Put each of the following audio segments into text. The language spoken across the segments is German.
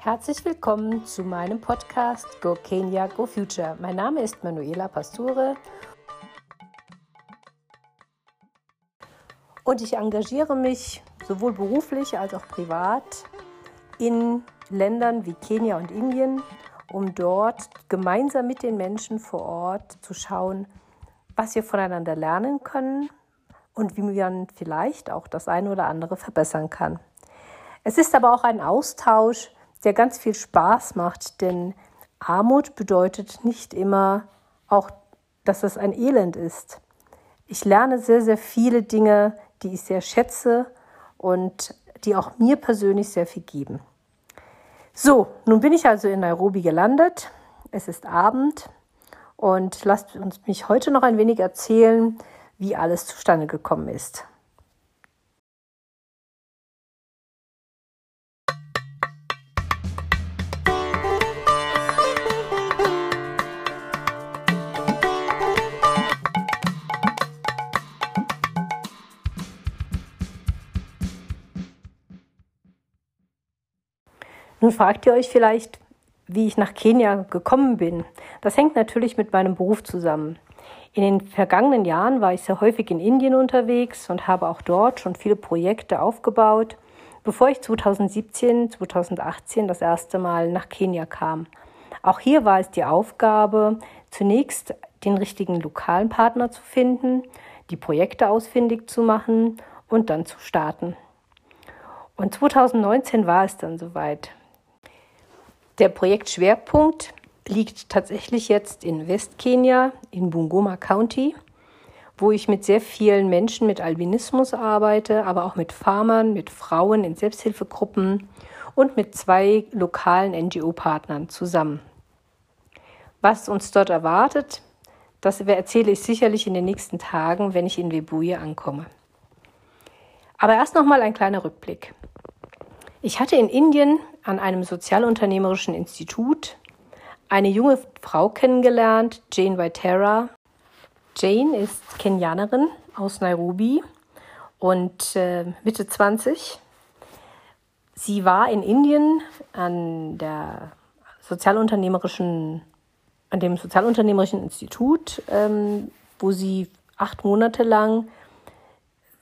Herzlich willkommen zu meinem Podcast Go Kenya, Go Future. Mein Name ist Manuela Pasture und ich engagiere mich sowohl beruflich als auch privat in Ländern wie Kenia und Indien, um dort gemeinsam mit den Menschen vor Ort zu schauen, was wir voneinander lernen können und wie man vielleicht auch das eine oder andere verbessern kann. Es ist aber auch ein Austausch, der ganz viel Spaß macht, denn Armut bedeutet nicht immer auch, dass es ein Elend ist. Ich lerne sehr, sehr viele Dinge, die ich sehr schätze und die auch mir persönlich sehr viel geben. So, nun bin ich also in Nairobi gelandet. Es ist Abend und lasst uns mich heute noch ein wenig erzählen, wie alles zustande gekommen ist. Nun fragt ihr euch vielleicht, wie ich nach Kenia gekommen bin. Das hängt natürlich mit meinem Beruf zusammen. In den vergangenen Jahren war ich sehr häufig in Indien unterwegs und habe auch dort schon viele Projekte aufgebaut, bevor ich 2017, 2018 das erste Mal nach Kenia kam. Auch hier war es die Aufgabe, zunächst den richtigen lokalen Partner zu finden, die Projekte ausfindig zu machen und dann zu starten. Und 2019 war es dann soweit. Der Projektschwerpunkt liegt tatsächlich jetzt in Westkenia, in Bungoma County, wo ich mit sehr vielen Menschen mit Albinismus arbeite, aber auch mit Farmern, mit Frauen in Selbsthilfegruppen und mit zwei lokalen NGO-Partnern zusammen. Was uns dort erwartet, das erzähle ich sicherlich in den nächsten Tagen, wenn ich in Webuye ankomme. Aber erst noch mal ein kleiner Rückblick. Ich hatte in Indien an einem sozialunternehmerischen Institut eine junge Frau kennengelernt, Jane Waitera. Jane ist Kenianerin aus Nairobi und äh, Mitte 20. Sie war in Indien an der sozialunternehmerischen, an dem sozialunternehmerischen Institut, ähm, wo sie acht Monate lang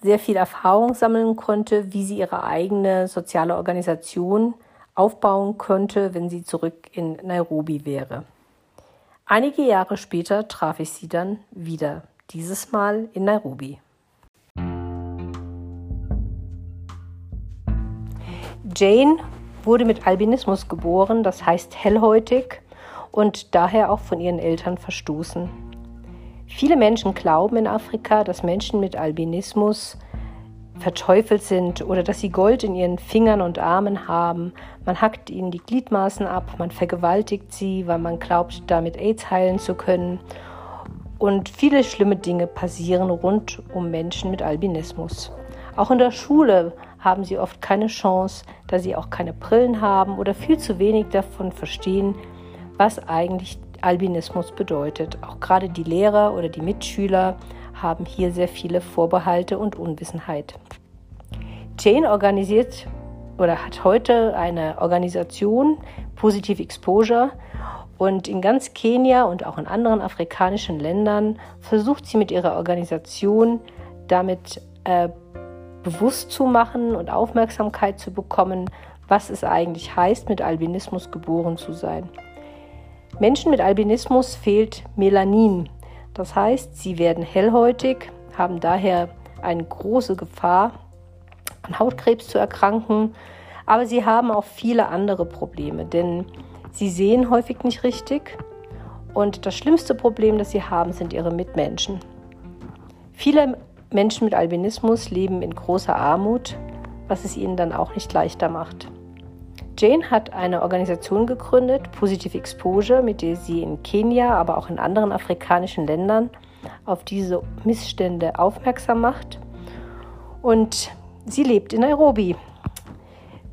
sehr viel Erfahrung sammeln konnte, wie sie ihre eigene soziale Organisation aufbauen könnte, wenn sie zurück in Nairobi wäre. Einige Jahre später traf ich sie dann wieder, dieses Mal in Nairobi. Jane wurde mit Albinismus geboren, das heißt hellhäutig und daher auch von ihren Eltern verstoßen. Viele Menschen glauben in Afrika, dass Menschen mit Albinismus verteufelt sind oder dass sie Gold in ihren Fingern und Armen haben. Man hackt ihnen die Gliedmaßen ab, man vergewaltigt sie, weil man glaubt, damit AIDS heilen zu können. Und viele schlimme Dinge passieren rund um Menschen mit Albinismus. Auch in der Schule haben sie oft keine Chance, da sie auch keine Brillen haben oder viel zu wenig davon verstehen, was eigentlich Albinismus bedeutet. Auch gerade die Lehrer oder die Mitschüler haben hier sehr viele Vorbehalte und Unwissenheit. Jane organisiert oder hat heute eine Organisation, Positive Exposure, und in ganz Kenia und auch in anderen afrikanischen Ländern versucht sie mit ihrer Organisation damit äh, bewusst zu machen und Aufmerksamkeit zu bekommen, was es eigentlich heißt, mit Albinismus geboren zu sein. Menschen mit Albinismus fehlt Melanin. Das heißt, sie werden hellhäutig, haben daher eine große Gefahr, an Hautkrebs zu erkranken, aber sie haben auch viele andere Probleme, denn sie sehen häufig nicht richtig und das schlimmste Problem, das sie haben, sind ihre Mitmenschen. Viele Menschen mit Albinismus leben in großer Armut, was es ihnen dann auch nicht leichter macht. Jane hat eine Organisation gegründet, Positive Exposure, mit der sie in Kenia, aber auch in anderen afrikanischen Ländern auf diese Missstände aufmerksam macht. Und sie lebt in Nairobi.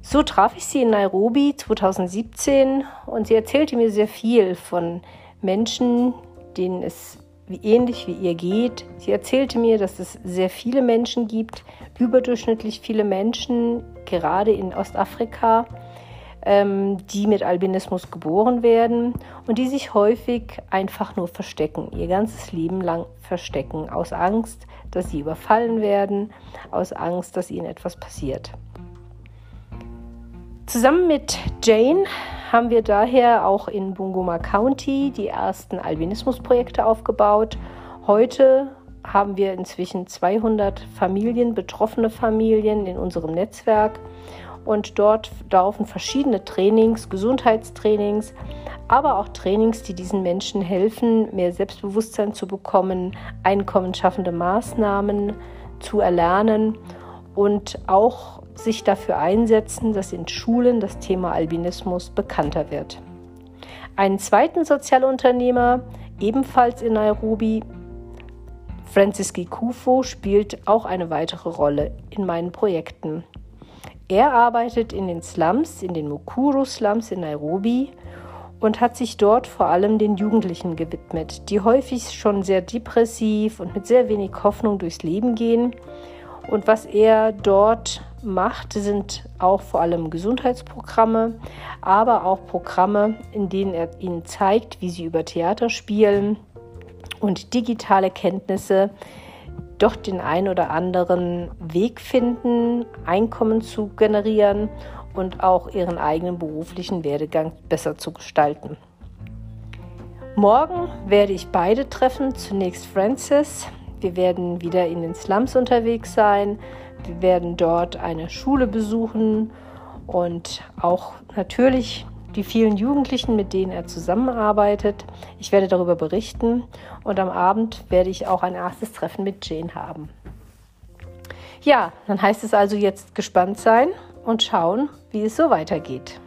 So traf ich sie in Nairobi 2017 und sie erzählte mir sehr viel von Menschen, denen es wie ähnlich wie ihr geht. Sie erzählte mir, dass es sehr viele Menschen gibt, überdurchschnittlich viele Menschen, gerade in Ostafrika, die mit Albinismus geboren werden und die sich häufig einfach nur verstecken, ihr ganzes Leben lang verstecken, aus Angst, dass sie überfallen werden, aus Angst, dass ihnen etwas passiert. Zusammen mit Jane haben wir daher auch in Bungoma County die ersten Albinismusprojekte aufgebaut. Heute haben wir inzwischen 200 Familien, betroffene Familien in unserem Netzwerk und dort laufen verschiedene Trainings, Gesundheitstrainings, aber auch Trainings, die diesen Menschen helfen, mehr Selbstbewusstsein zu bekommen, einkommensschaffende Maßnahmen zu erlernen und auch sich dafür einsetzen, dass in Schulen das Thema Albinismus bekannter wird. Einen zweiten Sozialunternehmer, ebenfalls in Nairobi, Francis Gikufo, spielt auch eine weitere Rolle in meinen Projekten. Er arbeitet in den Slums, in den Mukuru-Slums in Nairobi und hat sich dort vor allem den Jugendlichen gewidmet, die häufig schon sehr depressiv und mit sehr wenig Hoffnung durchs Leben gehen. Und was er dort macht, sind auch vor allem Gesundheitsprogramme, aber auch Programme, in denen er ihnen zeigt, wie sie über Theater spielen und digitale Kenntnisse doch den ein oder anderen Weg finden, Einkommen zu generieren und auch ihren eigenen beruflichen Werdegang besser zu gestalten. Morgen werde ich beide treffen. Zunächst Francis. Wir werden wieder in den Slums unterwegs sein. Wir werden dort eine Schule besuchen und auch natürlich die vielen Jugendlichen, mit denen er zusammenarbeitet. Ich werde darüber berichten und am Abend werde ich auch ein erstes Treffen mit Jane haben. Ja, dann heißt es also jetzt gespannt sein und schauen, wie es so weitergeht.